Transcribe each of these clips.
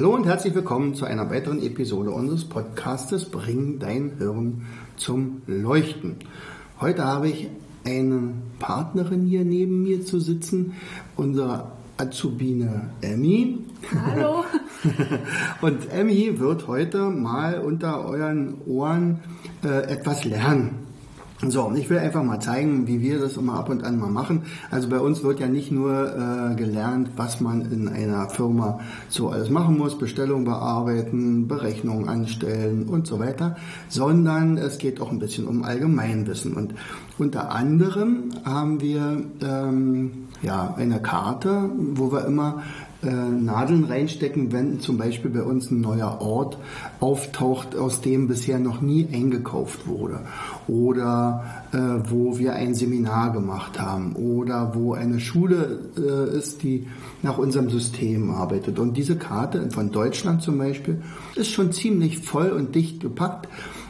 Hallo und herzlich willkommen zu einer weiteren Episode unseres Podcastes Bring dein Hirn zum Leuchten. Heute habe ich eine Partnerin hier neben mir zu sitzen, unsere Azubine Emmy. Hallo. und Emmy wird heute mal unter euren Ohren äh, etwas lernen. So, und ich will einfach mal zeigen, wie wir das immer ab und an mal machen. Also bei uns wird ja nicht nur äh, gelernt, was man in einer Firma so alles machen muss, Bestellung bearbeiten, Berechnungen anstellen und so weiter, sondern es geht auch ein bisschen um Allgemeinwissen. Und unter anderem haben wir ähm, ja eine Karte, wo wir immer Nadeln reinstecken, wenn zum Beispiel bei uns ein neuer Ort auftaucht, aus dem bisher noch nie eingekauft wurde. Oder äh, wo wir ein Seminar gemacht haben. Oder wo eine Schule äh, ist, die nach unserem System arbeitet. Und diese Karte von Deutschland zum Beispiel ist schon ziemlich voll und dicht gepackt.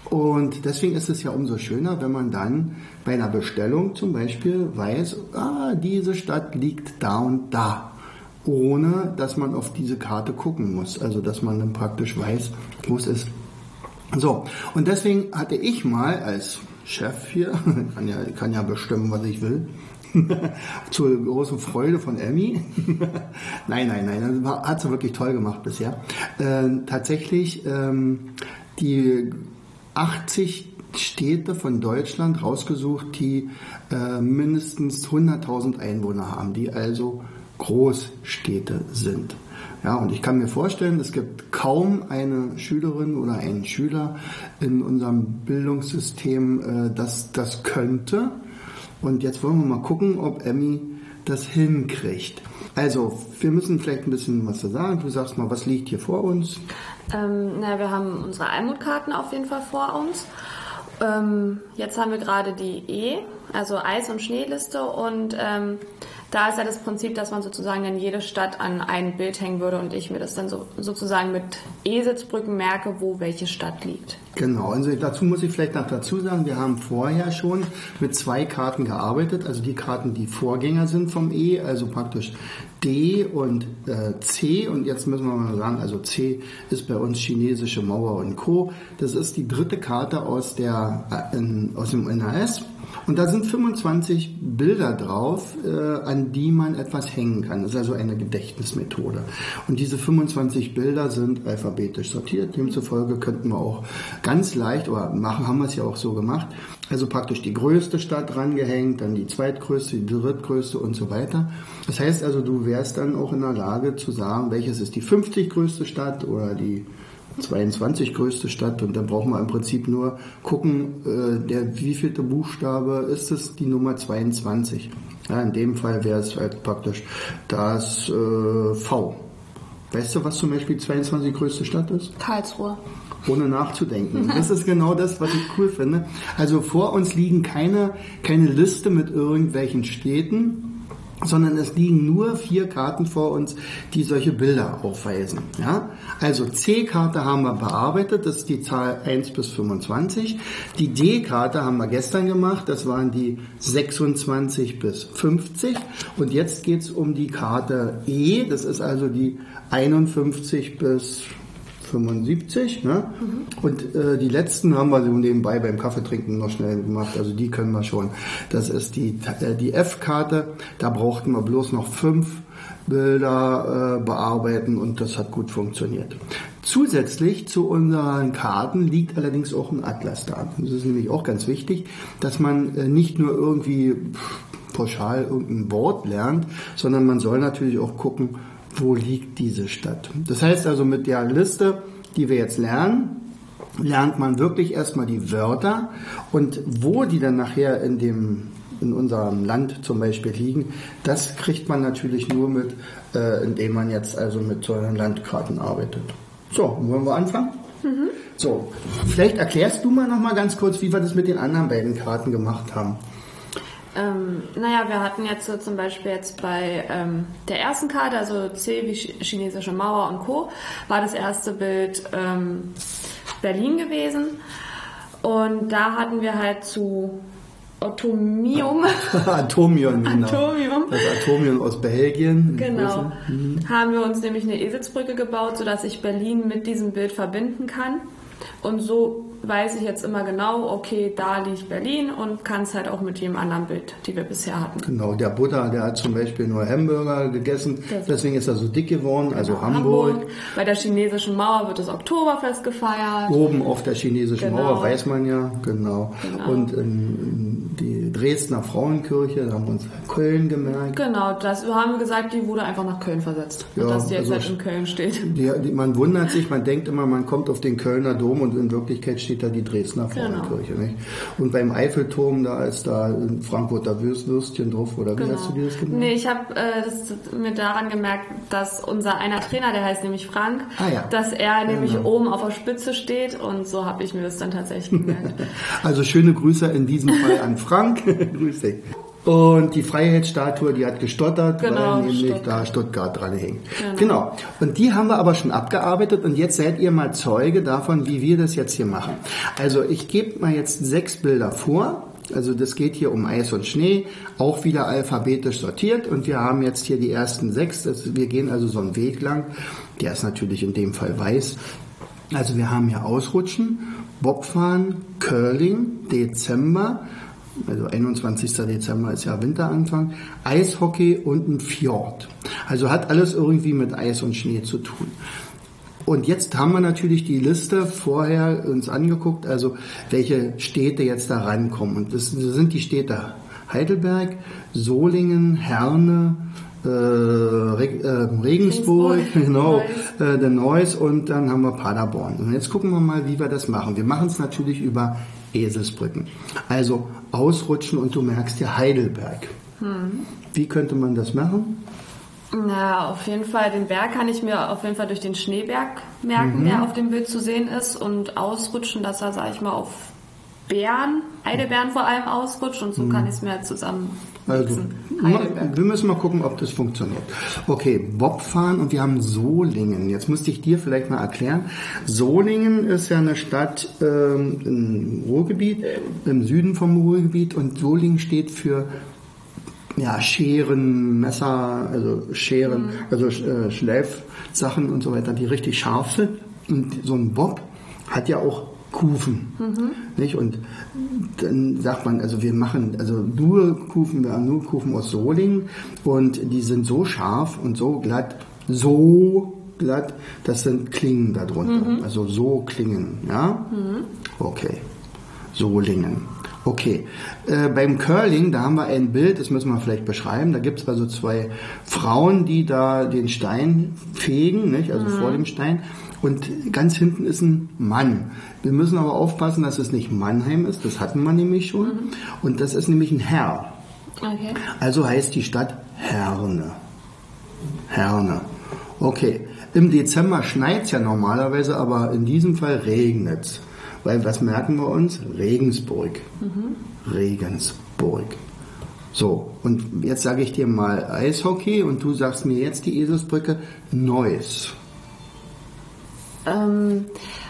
Und deswegen ist es ja umso schöner, wenn man dann bei einer Bestellung zum Beispiel weiß, ah, diese Stadt liegt da und da ohne dass man auf diese Karte gucken muss. Also dass man dann praktisch weiß, wo es ist. So, und deswegen hatte ich mal als Chef hier, kann ja, kann ja bestimmen, was ich will, zur großen Freude von Emmy. nein, nein, nein, das hat sie wirklich toll gemacht bisher. Äh, tatsächlich ähm, die 80 Städte von Deutschland rausgesucht, die äh, mindestens 100.000 Einwohner haben, die also Großstädte sind. Ja, und ich kann mir vorstellen, es gibt kaum eine Schülerin oder einen Schüler in unserem Bildungssystem, äh, das das könnte. Und jetzt wollen wir mal gucken, ob Emmy das hinkriegt. Also, wir müssen vielleicht ein bisschen was sagen. Du sagst mal, was liegt hier vor uns? Ähm, na, wir haben unsere Almutkarten auf jeden Fall vor uns. Ähm, jetzt haben wir gerade die E, also Eis- und Schneeliste und ähm, da ist ja das Prinzip, dass man sozusagen dann jede Stadt an ein Bild hängen würde und ich mir das dann so, sozusagen mit E-Sitzbrücken merke, wo welche Stadt liegt. Genau, also dazu muss ich vielleicht noch dazu sagen, wir haben vorher schon mit zwei Karten gearbeitet, also die Karten, die Vorgänger sind vom E, also praktisch D und äh, C und jetzt müssen wir mal sagen, also C ist bei uns chinesische Mauer und Co. Das ist die dritte Karte aus, der, äh, in, aus dem NHS und da sind 25 Bilder drauf, äh, an die man etwas hängen kann. Das ist also eine Gedächtnismethode. Und diese 25 Bilder sind alphabetisch sortiert. Demzufolge könnten wir auch ganz leicht, oder machen, haben wir es ja auch so gemacht, also praktisch die größte Stadt rangehängt, dann die zweitgrößte, die drittgrößte und so weiter. Das heißt also, du wärst dann auch in der Lage zu sagen, welches ist die 50 größte Stadt oder die 22 größte Stadt und dann brauchen wir im Prinzip nur gucken, äh, der wievielte Buchstabe ist es, die Nummer 22. Ja, in dem Fall wäre es halt praktisch das äh, V. Weißt du, was zum Beispiel die 22 größte Stadt ist? Karlsruhe. Ohne nachzudenken. Das ist genau das, was ich cool finde. Also vor uns liegen keine, keine Liste mit irgendwelchen Städten, sondern es liegen nur vier Karten vor uns, die solche Bilder aufweisen. Ja? Also C-Karte haben wir bearbeitet, das ist die Zahl 1 bis 25. Die D-Karte haben wir gestern gemacht, das waren die 26 bis 50. Und jetzt geht's um die Karte E, das ist also die 51 bis 75. Ne? Mhm. Und äh, die letzten haben wir so nebenbei beim Kaffeetrinken noch schnell gemacht. Also die können wir schon. Das ist die, äh, die F-Karte. Da brauchten wir bloß noch fünf Bilder äh, bearbeiten und das hat gut funktioniert. Zusätzlich zu unseren Karten liegt allerdings auch ein Atlas da. Das ist nämlich auch ganz wichtig, dass man äh, nicht nur irgendwie pauschal irgendein Wort lernt, sondern man soll natürlich auch gucken, wo liegt diese Stadt. Das heißt also mit der Liste, die wir jetzt lernen, lernt man wirklich erstmal die Wörter und wo die dann nachher in dem in unserem Land zum Beispiel liegen, das kriegt man natürlich nur mit, äh, indem man jetzt also mit solchen Landkarten arbeitet. So, wollen wir anfangen? So, vielleicht erklärst du mal noch mal ganz kurz, wie wir das mit den anderen beiden Karten gemacht haben. Ähm, naja, wir hatten jetzt so zum Beispiel jetzt bei ähm, der ersten Karte, also C wie Ch- chinesische Mauer und Co., war das erste Bild ähm, Berlin gewesen. Und da hatten wir halt zu Atomium, Atomium, genau. Atomium. Das Atomium aus Belgien. genau, haben wir uns nämlich eine Eselsbrücke gebaut, sodass ich Berlin mit diesem Bild verbinden kann. Und so weiß ich jetzt immer genau, okay, da liegt Berlin und kann es halt auch mit jedem anderen Bild, die wir bisher hatten. Genau, der Buddha, der hat zum Beispiel nur Hamburger gegessen, Das- deswegen ist er so dick geworden, also Genau, Hamburg. Bei der chinesischen Mauer wird das Oktoberfest gefeiert. Oben auf der chinesischen Genau. Mauer weiß man ja, genau. Genau. Und ähm, die Dresdner Frauenkirche, da haben wir uns Köln gemerkt. Genau, das haben wir gesagt, die wurde einfach nach Köln versetzt. Ja, dass die jetzt also halt in Köln steht. Die, die, man wundert sich, man denkt immer, man kommt auf den Kölner Dom und in Wirklichkeit steht da die Dresdner Genau. Frauenkirche. Nicht? Und beim Eiffelturm, da ist da ein Frankfurter Würst, Würstchen drauf, oder wie hast du dir das? Genau. Nee, ich habe äh, mir daran gemerkt, dass unser einer Trainer, der heißt nämlich Frank, Ah, ja. dass er nämlich Genau. oben auf der Spitze steht und so habe ich mir das dann tatsächlich gemerkt. Also schöne Grüße in diesem Fall an Frank. Grüß dich. Und die Freiheitsstatue, die hat gestottert, Genau, weil nämlich Stuttgart. da Stuttgart dran hängt. Genau. Genau. Und die haben wir aber schon abgearbeitet und jetzt seid ihr mal Zeuge davon, wie wir das jetzt hier machen. Also ich gebe mal jetzt sechs Bilder vor. Also das geht hier um Eis und Schnee, auch wieder alphabetisch sortiert und wir haben jetzt hier die ersten sechs. Das, wir gehen also so einen Weg lang. Der ist natürlich in dem Fall weiß. Also wir haben hier Ausrutschen, Bobfahren, Curling, Dezember, also 21. Dezember ist ja Winteranfang, Eishockey und ein Fjord. Also hat alles irgendwie mit Eis und Schnee zu tun. Und jetzt haben wir natürlich die Liste vorher uns angeguckt, also welche Städte jetzt da rankommen. Und das sind die Städte Heidelberg, Solingen, Herne, äh, Reg äh, Regensburg, Regensburg, genau, Neuss. äh, der Neuss und dann haben wir Paderborn. Und jetzt gucken wir mal, wie wir das machen. Wir machen es natürlich über Eselsbrücken. Also ausrutschen und du merkst ja Heidelberg. Wie könnte man das machen? Na, auf jeden Fall, den Berg kann ich mir auf jeden Fall durch den Schneeberg merken, Mhm. der auf dem Bild zu sehen ist und ausrutschen, dass er, sag ich mal, auf Bären, Heidelbeeren vor allem ausrutscht und so kann ich es mir halt zusammen Mhm. Also, Heidelberg. wir müssen mal gucken, ob das funktioniert. Okay, Bobfahren und wir haben Solingen. Jetzt müsste ich dir vielleicht mal erklären. Solingen ist ja eine Stadt ähm, im Ruhrgebiet, im Süden vom Ruhrgebiet und Solingen steht für ja, Scheren, Messer, also Scheren, also äh, Schleifsachen und so weiter, die richtig scharf sind. Und so ein Bob hat ja auch Kufen. Nicht? Und dann sagt man, also wir machen also nur Kufen, wir haben nur Kufen aus Solingen und die sind so scharf und so glatt, so glatt, das sind Klingen darunter. Also so Klingen, ja? Okay. Solingen. Okay. Äh, beim Curling, da haben wir ein Bild, das müssen wir vielleicht beschreiben. Da gibt es also zwei Frauen, die da den Stein fegen, nicht? also vor dem Stein. Und ganz hinten ist ein Mann. Wir müssen aber aufpassen, dass es nicht Mannheim ist, das hatten wir nämlich schon. Und das ist nämlich ein Herr. Okay. Also heißt die Stadt Herne. Herne. Okay. Im Dezember schneit's ja normalerweise, aber in diesem Fall regnet's. Weil was merken wir uns? Regensburg. Regensburg. So, und jetzt sage ich dir mal Eishockey und du sagst mir jetzt die Eselsbrücke Neuss. Ähm,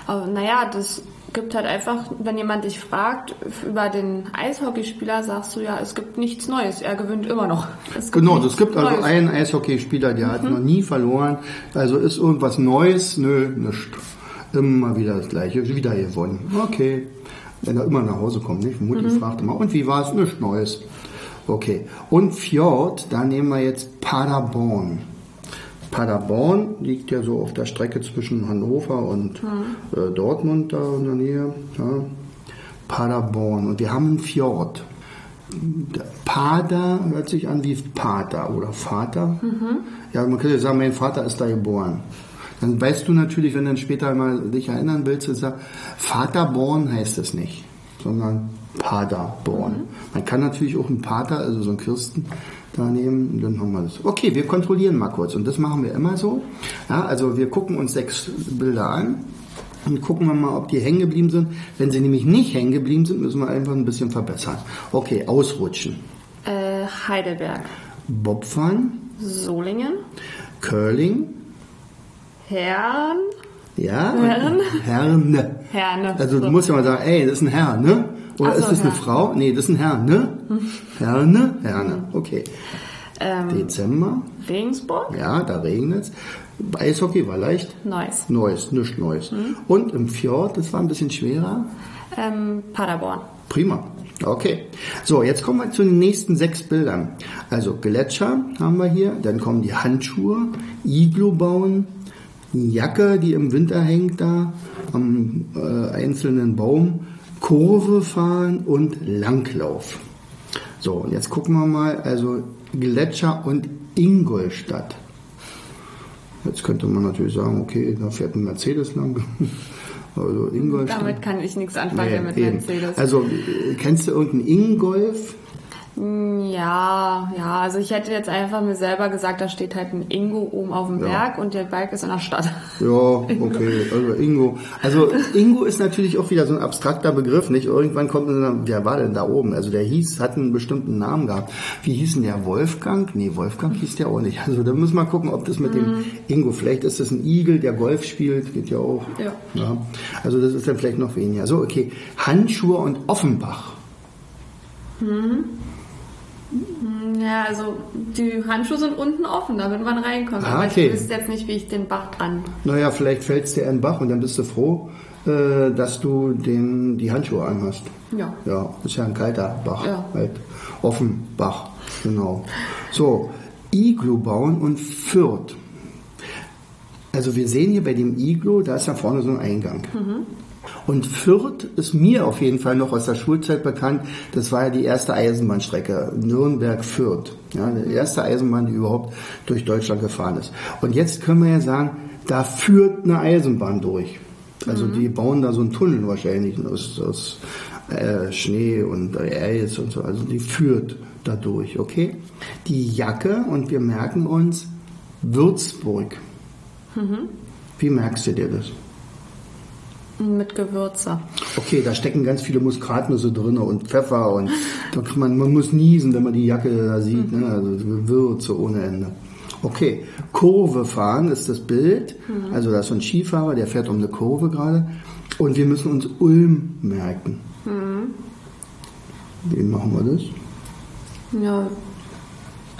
aber naja, das gibt halt einfach, wenn jemand dich fragt über den Eishockeyspieler, sagst du ja, es gibt nichts Neues. Er gewinnt immer noch. Es Genau, es gibt also Neues. einen Eishockeyspieler, der hat noch nie verloren. Also ist irgendwas Neues? Nö, nichts. Immer wieder das Gleiche, wieder gewonnen. Okay. Wenn er immer nach Hause kommt, nicht? Mutti fragt immer, und wie war es? Nichts Neues. Okay. Und Fjord, da nehmen wir jetzt Paderborn. Paderborn liegt ja so auf der Strecke zwischen Hannover und äh, Dortmund da in der Nähe. Ja. Paderborn. Und wir haben einen Fjord. Der Pader hört sich an wie Pater oder Vater. Ja, man könnte sagen, mein Vater ist da geboren. Dann weißt du natürlich, wenn du dann später mal dich erinnern willst, ist er, Vaterborn heißt es nicht, sondern Paderborn. Man kann natürlich auch einen Pater, also so einen Kirsten, da nehmen, dann haben wir das. Okay, wir kontrollieren mal kurz und das machen wir immer so. Ja, also wir gucken uns sechs Bilder an und gucken wir mal, ob die hängen geblieben sind. Wenn sie nämlich nicht hängen geblieben sind, müssen wir einfach ein bisschen verbessern. Okay, ausrutschen. Äh, Heidelberg. Bobfahren, Solingen. Curling, Herrn. ja, Herren? Herne. Herne. Also du So. musst ja mal sagen, ey, das ist ein Herr, ne? Oder so, ist das eine. Frau? Nee, das ist ein Herr, ne? Herne, Herne. Okay. Ähm, Dezember, Regensburg. ja, da regnet es. Eishockey war leicht. Neuss. Neues, nichts Neues. Und im Fjord, das war ein bisschen schwerer. Ähm, Paderborn. Prima. Okay. So, jetzt kommen wir zu den nächsten sechs Bildern. Also Gletscher haben wir hier, dann kommen die Handschuhe, Iglu bauen, Jacke, die im Winter hängt da am äh, einzelnen Baum, Kurve fahren und Langlauf. So, und jetzt gucken wir mal, also Gletscher und Ingolstadt. Jetzt könnte man natürlich sagen, okay, da fährt ein Mercedes lang. Also Ingolstadt. Damit kann ich nichts anfangen Nee, mit eben. Mercedes. Also, äh, kennst du irgendeinen Ingolf? Ja, ja, also ich hätte jetzt einfach mir selber gesagt, da steht halt ein Ingo oben auf dem Ja. Berg und der Berg ist in der Stadt. Ja, okay, also Ingo. Also Ingo ist natürlich auch wieder so ein abstrakter Begriff, nicht? Irgendwann kommt dann, wer war denn da oben? Also der hieß, hat einen bestimmten Namen gehabt. Wie hieß denn der? Wolfgang? Nee, Wolfgang hieß der auch nicht. Also da müssen wir gucken, ob das mit dem Ingo, vielleicht ist das ein Igel, der Golf spielt, geht ja auch. Ja. ja. Also das ist dann vielleicht noch weniger. So, okay. Handschuhe und Offenbach. Ja, also die Handschuhe sind unten offen, damit man reinkommt. Ah, Aber okay. ich wüsste jetzt nicht, wie ich den Bach dran. Naja, vielleicht fällt es dir in den Bach und dann bist du froh, äh, dass du den, die Handschuhe anhast. Ja. Ja, ist ja ein kalter Bach. Ja. Halt. Offen Bach, genau. So, Iglu bauen und Fürth. Also wir sehen hier bei dem Iglu, da ist da vorne so ein Eingang. Und Fürth ist mir auf jeden Fall noch aus der Schulzeit bekannt. Das war ja die erste Eisenbahnstrecke, Nürnberg-Fürth. Ja, die erste Eisenbahn, die überhaupt durch Deutschland gefahren ist. Und jetzt können wir ja sagen, da führt eine Eisenbahn durch. Also die bauen da so einen Tunnel wahrscheinlich aus, aus äh, Schnee und Eis und so. Also die führt da durch, okay? Die Jacke und wir merken uns Würzburg. Wie merkst du dir das? Mit Gewürze. Okay, da stecken ganz viele Muskatnüsse drin und Pfeffer und man, man muss niesen, wenn man die Jacke da sieht. Ne? Also Gewürze ohne Ende. Okay, Kurve fahren ist das Bild. Also da ist so ein Skifahrer, der fährt um eine Kurve gerade. Und wir müssen uns Ulm merken. Wie machen wir das? Ja,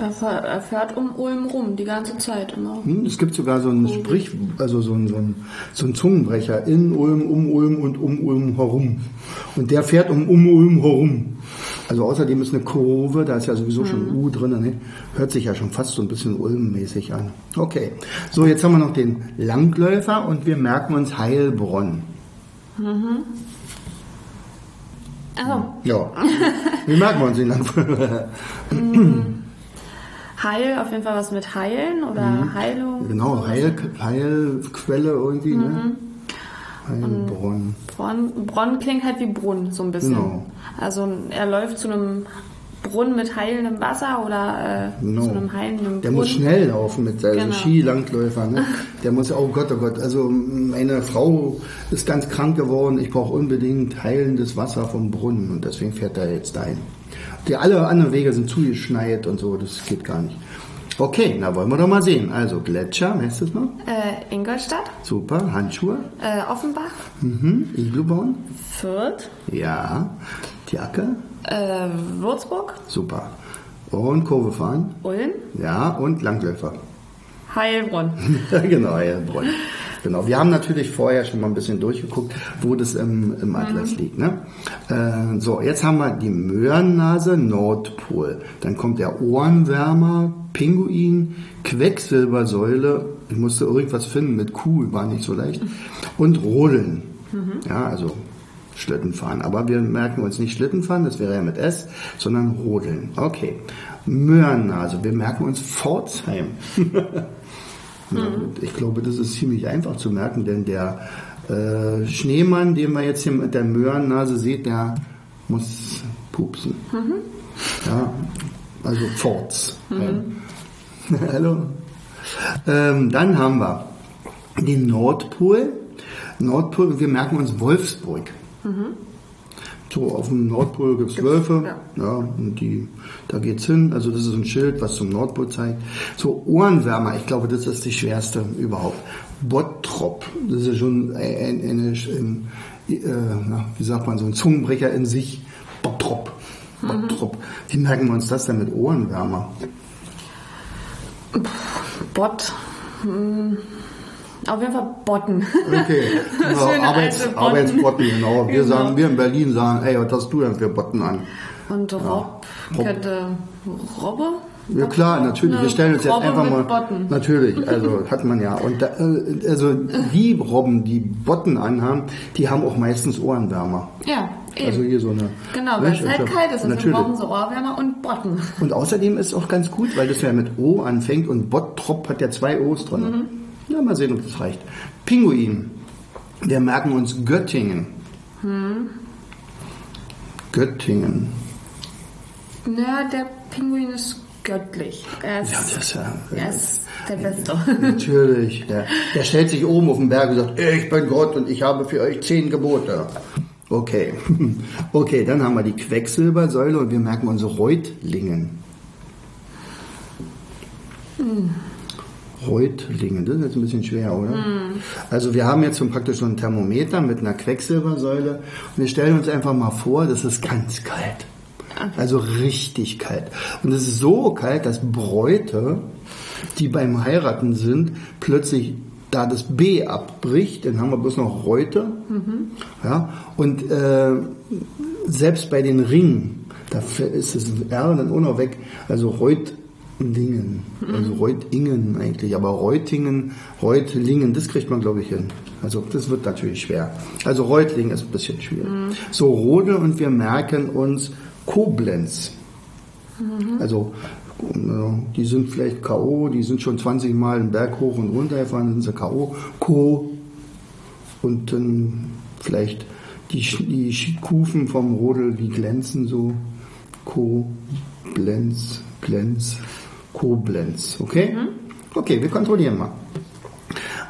er er fährt um Ulm rum, die ganze Zeit immer. Hm, Es gibt sogar so ein Sprich, also so ein, so ein, so ein Zungenbrecher in Ulm, um Ulm und um Ulm herum. Und der fährt um, um Ulm herum. Also außerdem ist eine Kurve, da ist ja sowieso schon ein U drin, ne? hört sich ja schon fast so ein bisschen Ulm-mäßig an. Okay, so jetzt haben wir noch den Langläufer und wir merken uns Heilbronn. Also, Ja, wie merken wir uns den Langläufer? Heil, auf jeden Fall was mit Heilen oder Heilung. Genau, Heil, Heilquelle irgendwie, ne? Heilbronn. Bronn, Bronn klingt halt wie Brunnen, so ein bisschen. Genau. Also er läuft zu einem Brunnen mit heilendem Wasser oder äh, Genau. zu einem heilenden Der Brunnen. muss schnell laufen mit seinem Genau. Skilangläufer. Ne? Der muss, oh Gott, oh Gott, also meine Frau ist ganz krank geworden, ich brauche unbedingt heilendes Wasser vom Brunnen und deswegen fährt er jetzt dahin. Die alle anderen Wege sind zugeschneit und so, das geht gar nicht. Okay, na wollen wir doch mal sehen. Also Gletscher, weißt du es noch? Äh, Ingolstadt, Super, Handschuhe, äh, Offenbach, mhm. Iglu bauen, Fürth, ja, Jacke, äh, Würzburg, super. Und Kurve fahren, Ulm, ja, und Langläufer. Heilbronn. genau, Heilbronn. Genau. Wir haben natürlich vorher schon mal ein bisschen durchgeguckt, wo das im, im Atlas liegt. Ne? Äh, so, jetzt haben wir die Möhrennase, Nordpol. Dann kommt der Ohrenwärmer, Pinguin, Quecksilbersäule. Ich musste irgendwas finden mit Kuh, war nicht so leicht. Und Rodeln. Ja, also Schlittenfahren. Aber wir merken uns nicht Schlittenfahren, das wäre ja mit S, sondern Rodeln. Okay. Möhrennase, wir merken uns Pforzheim. Und ich glaube, das ist ziemlich einfach zu merken, denn der äh, Schneemann, den wir jetzt hier mit der Möhrennase sieht, der muss pupsen. Ja, also Forts. Hallo. Ähm, dann haben wir den Nordpol. Nordpol, wir merken uns Wolfsburg. So, auf dem Nordpol gibt es Wölfe, ja. ja. und die, da geht's hin. Also das ist ein Schild, was zum Nordpol zeigt. So, Ohrenwärmer, ich glaube, das ist die schwerste überhaupt. Bottrop, das ist schon ein, eine, ein, äh, na, wie sagt man, so ein Zungenbrecher in sich. Bottrop. Bottrop. Wie merken wir uns das denn mit Ohrenwärmer? Bot. Auf jeden Fall Botten. Okay, ja, Schöne Arbeits, Botten. Arbeitsbotten, genau. Wir Genau. sagen, wir in Berlin sagen, ey, was hast du denn für Botten an? Und Rob Rob. könnte Robbe? Ja klar, natürlich. Eine Wir stellen uns jetzt Robbe einfach mit mal. Botten. Natürlich, also hat man ja. Und da, äh, also die Robben, die Botten anhaben, die haben auch meistens Ohrenwärmer. Ja, eben. Also hier so eine. genau, weil es halt kalt ist. Und wir Natürlich. brauchen so Ohrwärmer und Botten. Und außerdem ist es auch ganz gut, weil das ja mit O anfängt und Bottrop hat ja zwei O's drin. Mhm. Ja, mal sehen, ob das reicht. Pinguin. Wir merken uns Göttingen. Hm. Göttingen. Ja, der Pinguin ist göttlich. Er ist, Ja, das ist ja. er ist der Beste. Natürlich. Der, der stellt sich oben auf den Berg und sagt, ich bin Gott und ich habe für euch zehn Gebote. Okay. Okay, dann haben wir die Quecksilbersäule und wir merken unsere Reutlingen. Reutlingen, das ist jetzt ein bisschen schwer, oder? Also wir haben jetzt so praktisch so ein Thermometer mit einer Quecksilbersäule und wir stellen uns einfach mal vor, das ist ganz kalt. Also richtig kalt. Und es ist so kalt, dass Bräute, die beim Heiraten sind, plötzlich da das B abbricht, dann haben wir bloß noch Reute. Ja, und äh, selbst bei den Ringen, da ist das R dann auch noch weg. Also Reutlingen, also Reutingen eigentlich, aber Reutingen, Reutlingen, das kriegt man glaube ich hin. Also das wird natürlich schwer. Also Reutlingen ist ein bisschen schwierig. So Rode und wir merken uns Koblenz. Also äh, die sind vielleicht K.O., die sind schon 20 Mal einen Berg hoch und runter gefahren, sind sie K.O. Ko und dann vielleicht die, die Kufen vom Rodel, die glänzen so. Koblenz, Glänz, Koblenz. Okay? Okay, wir kontrollieren mal.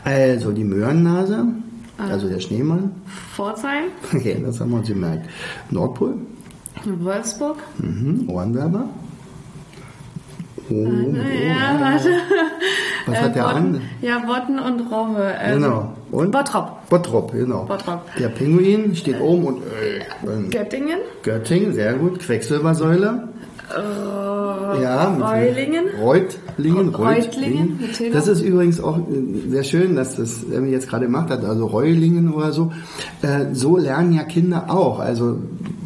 Also die Möhrennase, also der Schneemann. Pforzheim, Okay, das haben wir uns gemerkt. Nordpol, Wolfsburg. mhm. Ohrenwerber. Oh, Ja, warte. Was Äh, hat der Botten- an? Ja, Botten und Robbe. Ähm, Genau. Und? Bottrop. Bottrop, genau. Bottrop. Der Pinguin steht oben und äh, äh, Göttingen. Göttingen, sehr gut. Quecksilbersäule. Äh, Ja, Reulingen. Reutlingen, Reutlingen, Tilda. Das ist übrigens auch äh, sehr schön, dass das Emmy jetzt gerade gemacht hat, also Reulingen oder so. Äh, So lernen ja Kinder auch, also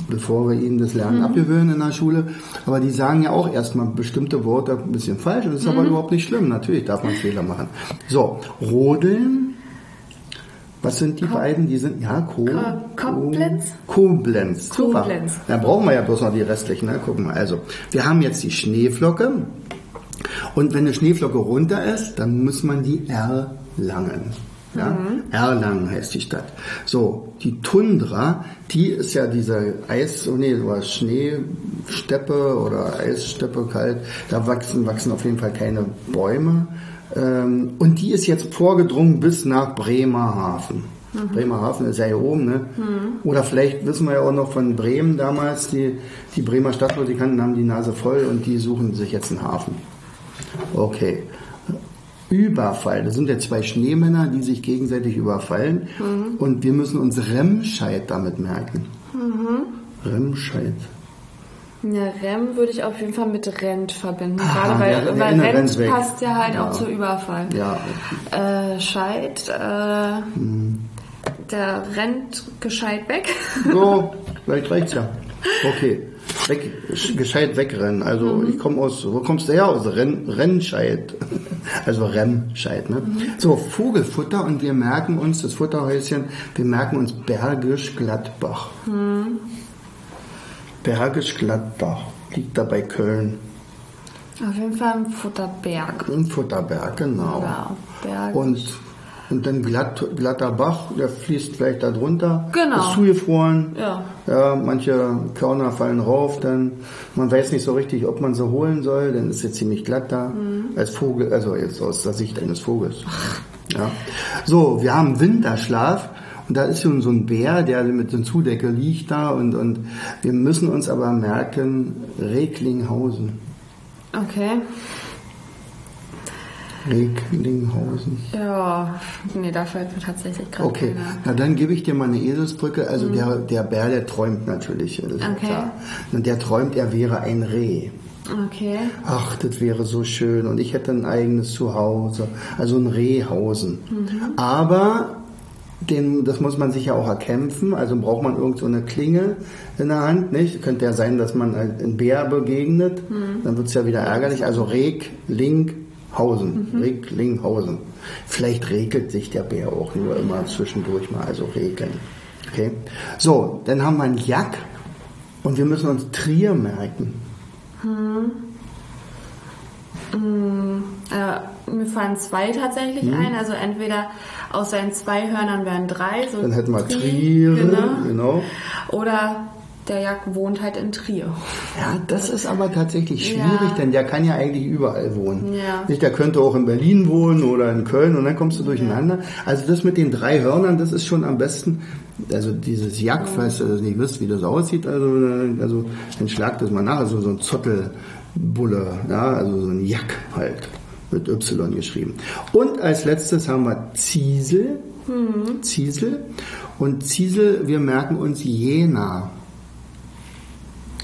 bevor wir ihnen das Lernen Mhm. abgewöhnen in der Schule. Aber die sagen ja auch erstmal bestimmte Worte ein bisschen falsch und das ist Mhm. aber überhaupt nicht schlimm. Natürlich darf man Fehler machen. So, Rodeln. Was sind die beiden? Die sind, ja, Ko- Koblenz? Koblenz. Super. Koblenz. Da brauchen wir ja bloß noch die restlichen. Ne? Gucken wir. Also, wir haben jetzt die Schneeflocke. Und wenn eine Schneeflocke runter ist, dann muss man die erlangen. Ja? Erlangen heißt die Stadt. So, die Tundra, die ist ja diese Eis, oh nee, oder Schneesteppe oder Eissteppe kalt. Da wachsen, wachsen auf jeden Fall keine Bäume. Ähm, und die ist jetzt vorgedrungen bis nach Bremerhaven. Bremerhaven ist ja hier oben, ne? Oder vielleicht wissen wir ja auch noch von Bremen damals, die, die Bremer Stadtmusikanten haben die Nase voll und die suchen sich jetzt einen Hafen. Okay. Überfall. Das sind ja zwei Schneemänner, die sich gegenseitig überfallen. Und wir müssen uns Remscheid damit merken. Remscheid. Ja, Rem würde ich auf jeden Fall mit Rent verbinden. Ah, Gerade weil, der weil Rent Rent passt ja halt Ja. auch zu Überfall. Ja, Äh, Scheid, äh, der rennt gescheit weg. so, vielleicht reicht's ja. Okay. Weg, gescheit wegrennen. Also ich komme aus, wo kommst du her? Aus Renn, Rennscheid. Also Remscheid, ne? So, Vogelfutter und wir merken uns, das Futterhäuschen, wir merken uns Bergisch Gladbach. Bergisch Gladbach liegt da bei Köln. Auf jeden Fall ein Futterberg. Im Futterberg, genau. Ja, Berg. Und Und dann glatt, glatter Bach, der fließt vielleicht da drunter. Genau. Ist zugefroren. Ja. Ja, manche Körner fallen rauf, dann man weiß nicht so richtig, ob man sie holen soll, dann ist jetzt ziemlich glatt da. Mhm. Als Vogel, also jetzt aus der Sicht eines Vogels. Ja. So, wir haben Winterschlaf. Und da ist schon so ein Bär, der mit so einer Zudecke liegt da und, und wir müssen uns aber merken, Recklinghausen. Okay. Recklinghausen. Ja, nee, da fällt mir tatsächlich gerade Okay, keiner. na dann gebe ich dir mal eine Eselsbrücke. Also der, der Bär, der träumt natürlich. Das ist Okay. klar. Und der träumt, er wäre ein Reh. Okay. Ach, das wäre so schön und ich hätte ein eigenes Zuhause, also ein Rehhausen. Aber den, das muss man sich ja auch erkämpfen, also braucht man irgend so eine Klinge in der Hand, nicht? Könnte ja sein, dass man ein Bär begegnet, dann wird es ja wieder ärgerlich. Also Reg, Link, Hausen, Reg, Linghausen. Vielleicht regelt sich der Bär auch nur immer zwischendurch mal, also regeln. Okay. So, dann haben wir einen Jack und wir müssen uns Trier merken. Äh, mir fallen zwei tatsächlich ein. Also entweder aus seinen zwei Hörnern wären drei. So Dann hätten wir Tri- Triere, Genau. genau. Oder der Jack wohnt halt in Trier. Ja, das ist aber tatsächlich schwierig, Ja. denn der kann ja eigentlich überall wohnen. Ja. Nicht, der könnte auch in Berlin wohnen oder in Köln und dann kommst du durcheinander. Also das mit den drei Hörnern, das ist schon am besten. Also dieses Jack, falls ihr das nicht wisst, wie das aussieht, also, also dann schlagt das mal nach. Also so ein Zottelbulle, ja, also so ein Jack halt mit Y geschrieben. Und als letztes haben wir Ziesel. Ziesel. Und Ziesel, wir merken uns Jena.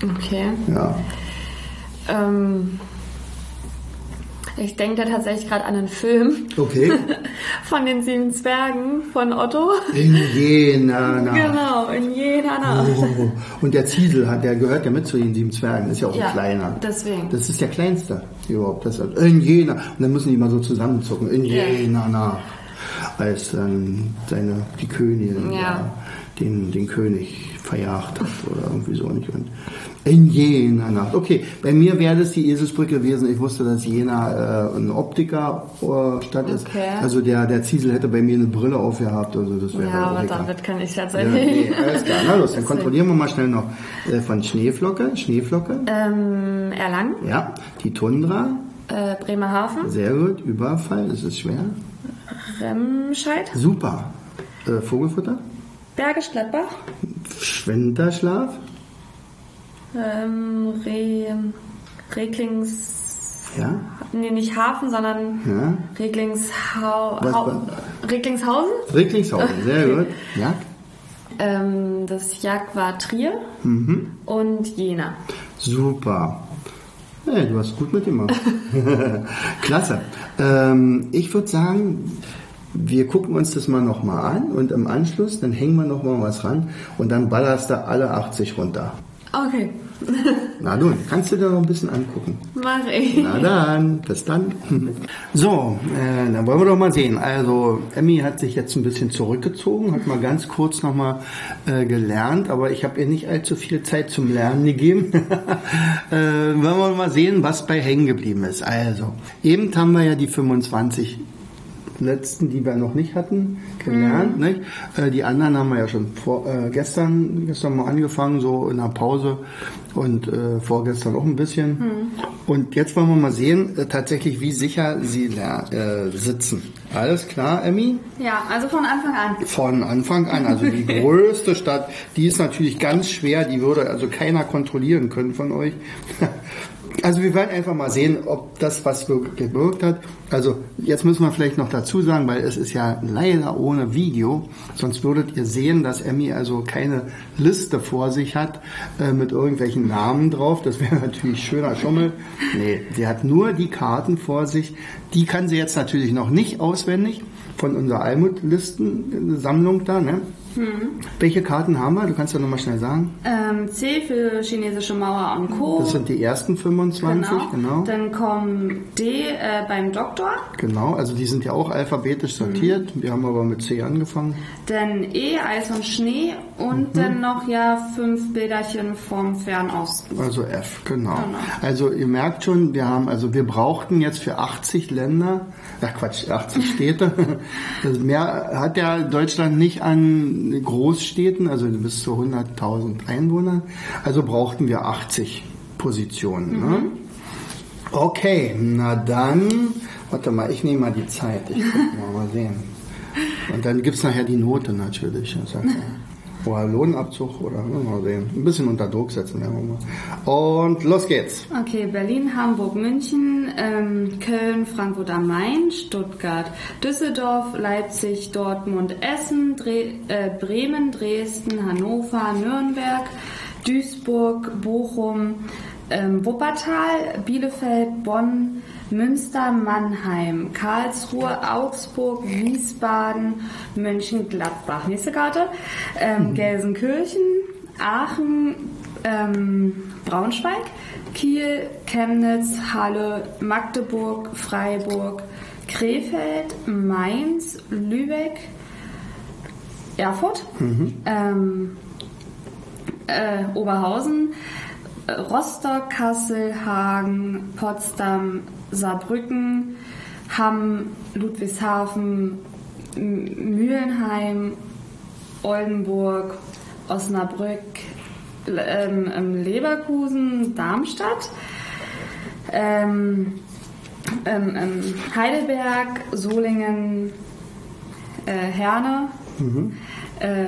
Okay. Ja. Ähm, ich denke da tatsächlich gerade an einen Film Okay. von den sieben Zwergen von Otto. In Jena. na. Genau, in Jena Nacht. Oh. Und der Ziesel, hat, der gehört ja mit zu den sieben Zwergen, ist ja auch Ja, ein kleiner. deswegen. Das ist der kleinste überhaupt. Das ist in Jena. Und dann müssen die mal so zusammenzucken. In Ja. Jena nach. Als dann seine, die Königin Ja. da den, den König verjagt hat oder irgendwie so nicht. Und in Jena Nacht. Okay, bei mir wäre das die Eselsbrücke gewesen. Ich wusste, dass Jena äh, ein Optiker-Stadt ist. Okay. Also der, der Ziesel hätte bei mir eine Brille aufgehabt. Also das wäre Ja, aber damit kann ich Ja, tatsächlich. nee, alles klar. Na los, dann kontrollieren wir mal schnell noch äh, von Schneeflocke. Schneeflocke. Ähm, Erlangen, Ja, die Tundra. äh, Bremerhaven, Sehr gut. Überfall, das ist schwer. Remscheid, Super. Äh, Vogelfutter. Bergisch Gladbach, Schwenterschlaf. ähm, Re, Reglings. Ja. Nee, nicht Hafen, sondern Ja. Reglingshau, Was Hau, Reglingshausen. Ricklingshausen, sehr gut. Ja. Ähm, das Jag war Trier Mhm. und Jena. Super. Hey, du hast gut mitgemacht. Klasse. Ähm, ich würde sagen, wir gucken uns das mal nochmal an und im Anschluss, dann hängen wir nochmal was ran und dann ballerst du alle 80 runter. Okay, Na du, kannst du dir noch ein bisschen angucken. mach ich. Na dann, bis dann. So, äh, dann wollen wir doch mal sehen. Also, Emmy hat sich jetzt ein bisschen zurückgezogen, hat mal ganz kurz nochmal äh, gelernt, aber ich habe ihr nicht allzu viel Zeit zum Lernen gegeben. äh, wollen wir mal sehen, was bei hängen geblieben ist. Also, eben haben wir ja die 25 letzten, die wir noch nicht hatten, gelernt. Nicht? Äh, die anderen haben wir ja schon vor, äh, gestern, gestern mal angefangen, so in der Pause und äh, vorgestern auch ein bisschen. Und jetzt wollen wir mal sehen, äh, tatsächlich, wie sicher sie äh, sitzen. Alles klar, Emmy? Ja, also von Anfang an. Von Anfang an. Also die größte Stadt, die ist natürlich ganz schwer, die würde also keiner kontrollieren können von euch. Also wir werden einfach mal sehen, ob das was gewirkt hat. Also jetzt müssen wir vielleicht noch dazu sagen, weil es ist ja leider ohne Video, sonst würdet ihr sehen, dass Emmy also keine Liste vor sich hat äh, mit irgendwelchen Namen drauf. Das wäre natürlich schöner Schummel. Nee, sie hat nur die Karten vor sich. Die kann sie jetzt natürlich noch nicht auswendig von unserer Almut-Listensammlung da. Ne? Welche Karten haben wir? Du kannst ja nochmal schnell sagen. Ähm, C für chinesische Mauer und Co. Das sind die ersten 25, genau. Dann kommt D äh, beim Doktor. Genau, also die sind ja auch alphabetisch sortiert. Wir haben aber mit C angefangen. Dann E, Eis und Schnee und dann noch ja fünf Bilderchen vom Fernosten. Also F, genau. Genau. Also ihr merkt schon, wir haben, also wir brauchten jetzt für 80 Länder, ach Quatsch, 80 Städte. Mehr hat ja Deutschland nicht an Großstädten, also bis zu 100.000 Einwohnern. Also brauchten wir 80 Positionen. Ne? Okay, na dann, warte mal, ich nehme mal die Zeit. Ich guck mal, mal sehen. Und dann gibt's nachher die Note natürlich. Oder Lohnabzug oder mal sehen. Ein bisschen unter Druck setzen wir mal. Und los geht's. Okay, Berlin, Hamburg, München, ähm, Köln, Frankfurt am Main, Stuttgart, Düsseldorf, Leipzig, Dortmund, Essen, Dre äh, Bremen, Dresden, Hannover, Nürnberg, Duisburg, Bochum, ähm, Wuppertal, Bielefeld, Bonn, Münster, Mannheim, Karlsruhe, Augsburg, Wiesbaden, Mönchengladbach. Nächste Karte. Ähm, Gelsenkirchen, Aachen, ähm, Braunschweig, Kiel, Chemnitz, Halle, Magdeburg, Freiburg, Krefeld, Mainz, Lübeck, Erfurt, ähm, äh, Oberhausen, Rostock, Kassel, Hagen, Potsdam, Saarbrücken, Hamm, Ludwigshafen, Mühlenheim, Oldenburg, Osnabrück, ähm, ähm, Leverkusen, Darmstadt, ähm, ähm, ähm, Heidelberg, Solingen, äh, Herne, äh,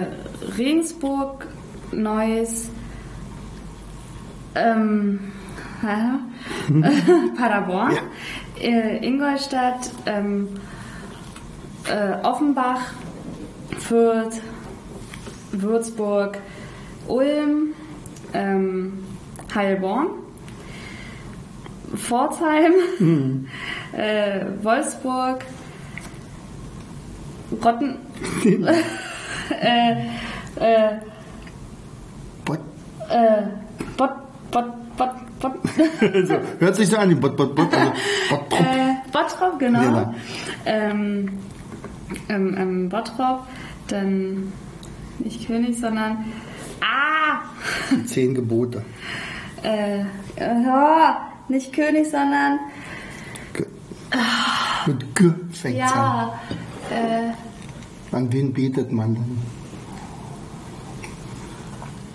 Regensburg, Neuss, ähm, ja, Paderborn, äh, Ingolstadt, ähm, äh, Offenbach, Fürth, Würzburg, Ulm, ähm, Heilbronn, Pforzheim, äh, Wolfsburg, Rotten, äh, äh, Bot, äh, Bot, Bot, Bot, so, hört sich so an, die Bot, Bot, Bot, also Bot, Bot. äh, Bottrop, genau. Genau. Ähm, ähm, ähm, Bottrop, dann nicht König, sondern Ah! Die zehn Gebote. Äh, ja, nicht König, sondern G Mit G fängt an. ja, äh, An wen betet man dann?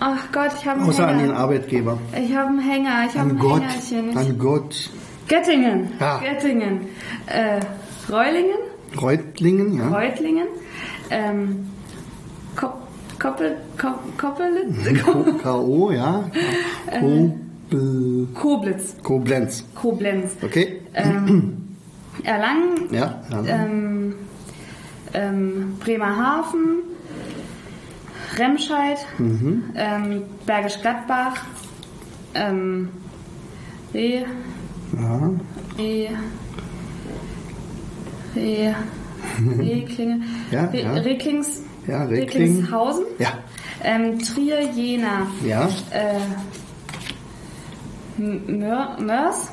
Ach Gott, ich habe einen Außer an den Hänger. Arbeitgeber. Ich habe einen Hänger, ich habe ein Gott. Hängerchen. An Gott. Göttingen, Ja. Göttingen, äh, Reulingen, Reutlingen, ja. Reutlingen, ähm, Kop Koppel, Kop Koppelitz, K.O., ja. Kobl Koblitz, Koblenz. Koblenz, Okay? ähm, Erlangen, Ja. ja. ähm, ähm, Bremerhaven, Remscheid, Mhm. ähm, Bergisch Gladbach, ähm, Reh, ja. Reh, Reh, Rehklinge, Ja, Re ja. Rehklings, Ja, Rehkling. Rehlingshausen, Ja. ähm, Trier, Jena, Ja. äh, Mörs,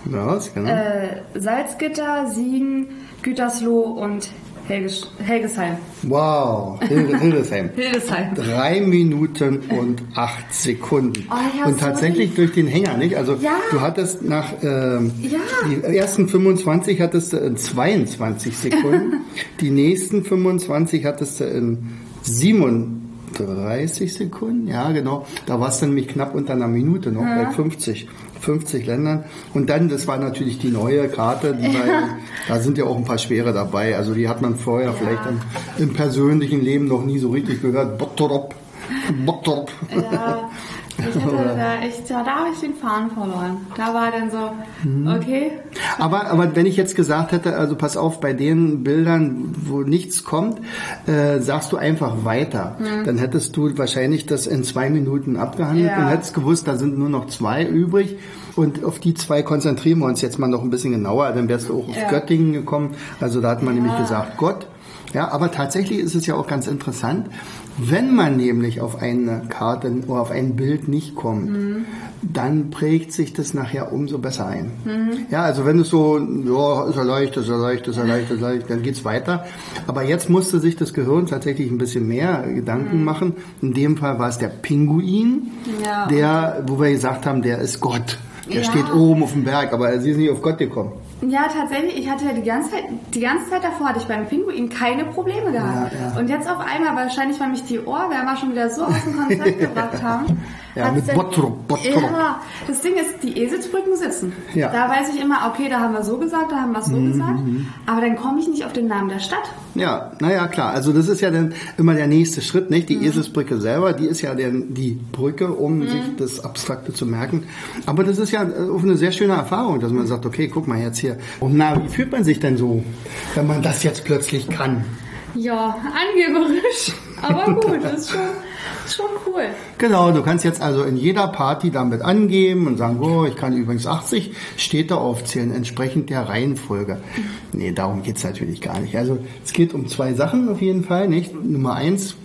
ist genau. äh, Salzgitter, Siegen, Gütersloh und Helges Helgesheim. Wow. Hilde- Hildesheim. Hildesheim. Drei Minuten und acht Sekunden. Oh, und so tatsächlich durch den Hänger, nicht? Also Ja. du hattest nach ähm, Ja. die ersten 25 hattest du in 22 Sekunden, die nächsten 25 hattest du in 37 Sekunden, ja genau. Da warst du nämlich knapp unter einer Minute noch bei 50, 50 Ländern. Und dann, das war natürlich die neue Karte, die war, da sind ja auch ein paar schwere dabei. Also die hat man vorher vielleicht im, im persönlichen Leben noch nie so richtig gehört. Bottrop, Bottrop. Ja, ich hatte da echt, da, da habe ich den Faden verloren. Da war dann so, Mhm. okay, Aber, aber wenn ich jetzt gesagt hätte, also pass auf, bei den Bildern, wo nichts kommt, äh, sagst du einfach weiter. Dann hättest du wahrscheinlich das in zwei Minuten abgehandelt Ja. und hättest gewusst, da sind nur noch zwei übrig. Und auf die zwei konzentrieren wir uns jetzt mal noch ein bisschen genauer. Dann wärst du auch auf Ja. Göttingen gekommen. Also da hat man nämlich gesagt Gott. Ja, aber tatsächlich ist es ja auch ganz interessant, wenn man nämlich auf eine Karte oder auf ein Bild nicht kommt, mhm. dann prägt sich das nachher umso besser ein. Mhm. Ja, also wenn es so, ja, ist er leicht, ist er leicht, ist er leicht, ist er leicht, dann geht's weiter. Aber jetzt musste sich das Gehirn tatsächlich ein bisschen mehr Gedanken mhm. machen. In dem Fall war es der Pinguin, ja. der, wo wir gesagt haben, der ist Gott. Der ja. steht oben auf dem Berg, aber sie ist nicht auf Gott gekommen. Ja, tatsächlich. Ich hatte ja die ganze Zeit, die ganze Zeit davor hatte ich beim Pinguin keine Probleme gehabt. Ja, ja. Und jetzt auf einmal, wahrscheinlich, weil mich die Ohrwärmer schon wieder so aus dem Konzept gebracht haben. Ja, mit Bottrop, Bottrop. Ja, das Ding ist, die Eselsbrücken sitzen. Ja. Da weiß ich immer, okay, da haben wir so gesagt, da haben wir so mhm. gesagt. Aber dann komme ich nicht auf den Namen der Stadt. Ja, naja, klar. Also das ist ja dann immer der nächste Schritt, nicht? Die mhm. Eselsbrücke selber, die ist ja der, die Brücke, um mhm. sich das Abstrakte zu merken. Aber das ist ja auch eine sehr schöne Erfahrung, dass man sagt, okay, guck mal jetzt hier. Und na, wie fühlt man sich denn so, wenn man das jetzt plötzlich kann? Ja, angeberisch. Aber gut, das ist schon schon cool. Genau, du kannst jetzt also in jeder Party damit angeben und sagen, oh, ich kann übrigens 80 Städte aufzählen, entsprechend der Reihenfolge. Nee, darum geht's natürlich gar nicht. Also es geht um zwei Sachen auf jeden Fall. Nicht? Nummer eins,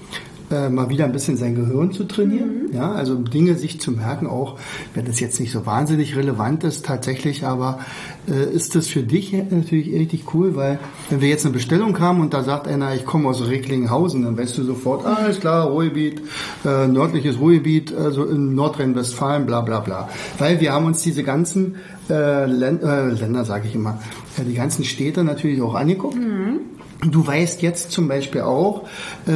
äh, mal wieder ein bisschen sein Gehirn zu trainieren. Mhm. Ja, also Dinge sich zu merken, auch wenn das jetzt nicht so wahnsinnig relevant ist tatsächlich, aber äh, ist das für dich natürlich richtig cool, weil wenn wir jetzt eine Bestellung haben und da sagt einer, ich komme aus Recklinghausen, dann weißt du sofort, ah, ist klar, Ruhrgebiet, äh, nördliches Ruhrgebiet, also in Nordrhein-Westfalen, bla bla bla. Weil wir haben uns diese ganzen äh, Länder, äh, Länder sage ich immer, die ganzen Städte natürlich auch angeguckt. Mhm. Du weißt jetzt zum Beispiel auch, äh,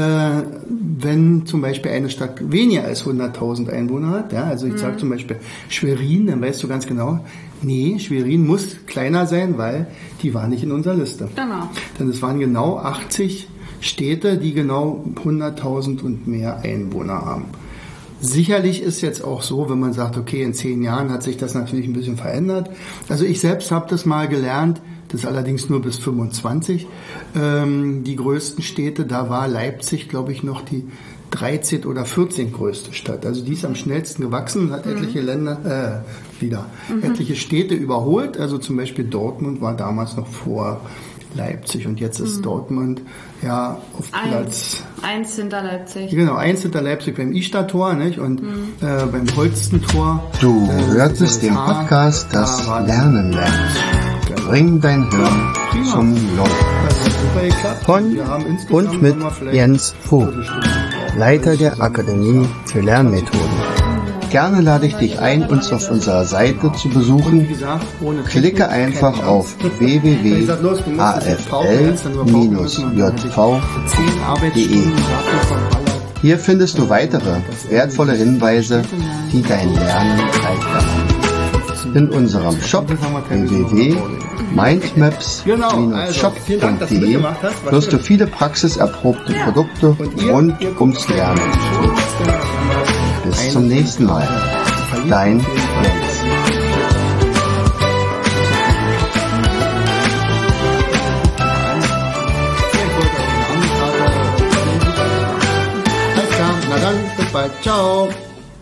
wenn zum Beispiel eine Stadt weniger als 100.000 Einwohner hat, ja, also ich mhm. sage zum Beispiel Schwerin, dann weißt du ganz genau, nee, Schwerin muss kleiner sein, weil die war nicht in unserer Liste. Genau. Denn es waren genau 80 Städte, die genau 100.000 und mehr Einwohner haben. Sicherlich ist jetzt auch so, wenn man sagt, okay, in zehn Jahren hat sich das natürlich ein bisschen verändert. Also ich selbst habe das mal gelernt, das allerdings nur bis 25. Ähm, die größten Städte, da war Leipzig, glaube ich, noch die 13 oder 14 größte Stadt. Also die ist am schnellsten gewachsen, hat mhm. etliche Länder, äh, wieder, mhm. etliche Städte überholt. Also zum Beispiel Dortmund war damals noch vor Leipzig und jetzt ist mhm. Dortmund ja auf Platz eins hinter Leipzig. Genau, eins hinter Leipzig beim Istadt-Tor nicht? und mhm. äh, beim Holstentor. Du äh, hörtest den Podcast Das Lernen lernt. Bring dein Hirn zum Laufen. Von und mit Jens Vogt, Leiter der Akademie für Lernmethoden. Gerne lade ich dich ein, uns auf unserer Seite zu besuchen. Klicke einfach auf www.afl-jv.de. Hier findest du weitere wertvolle Hinweise, die dein Lernen leichter machen. In unserem Shop www.mindmaps-shop.de wirst du viele praxiserprobte Produkte rund ums Lernen bis zum nächsten Mal. Dein Jens. Na dann, bis bald. Ciao.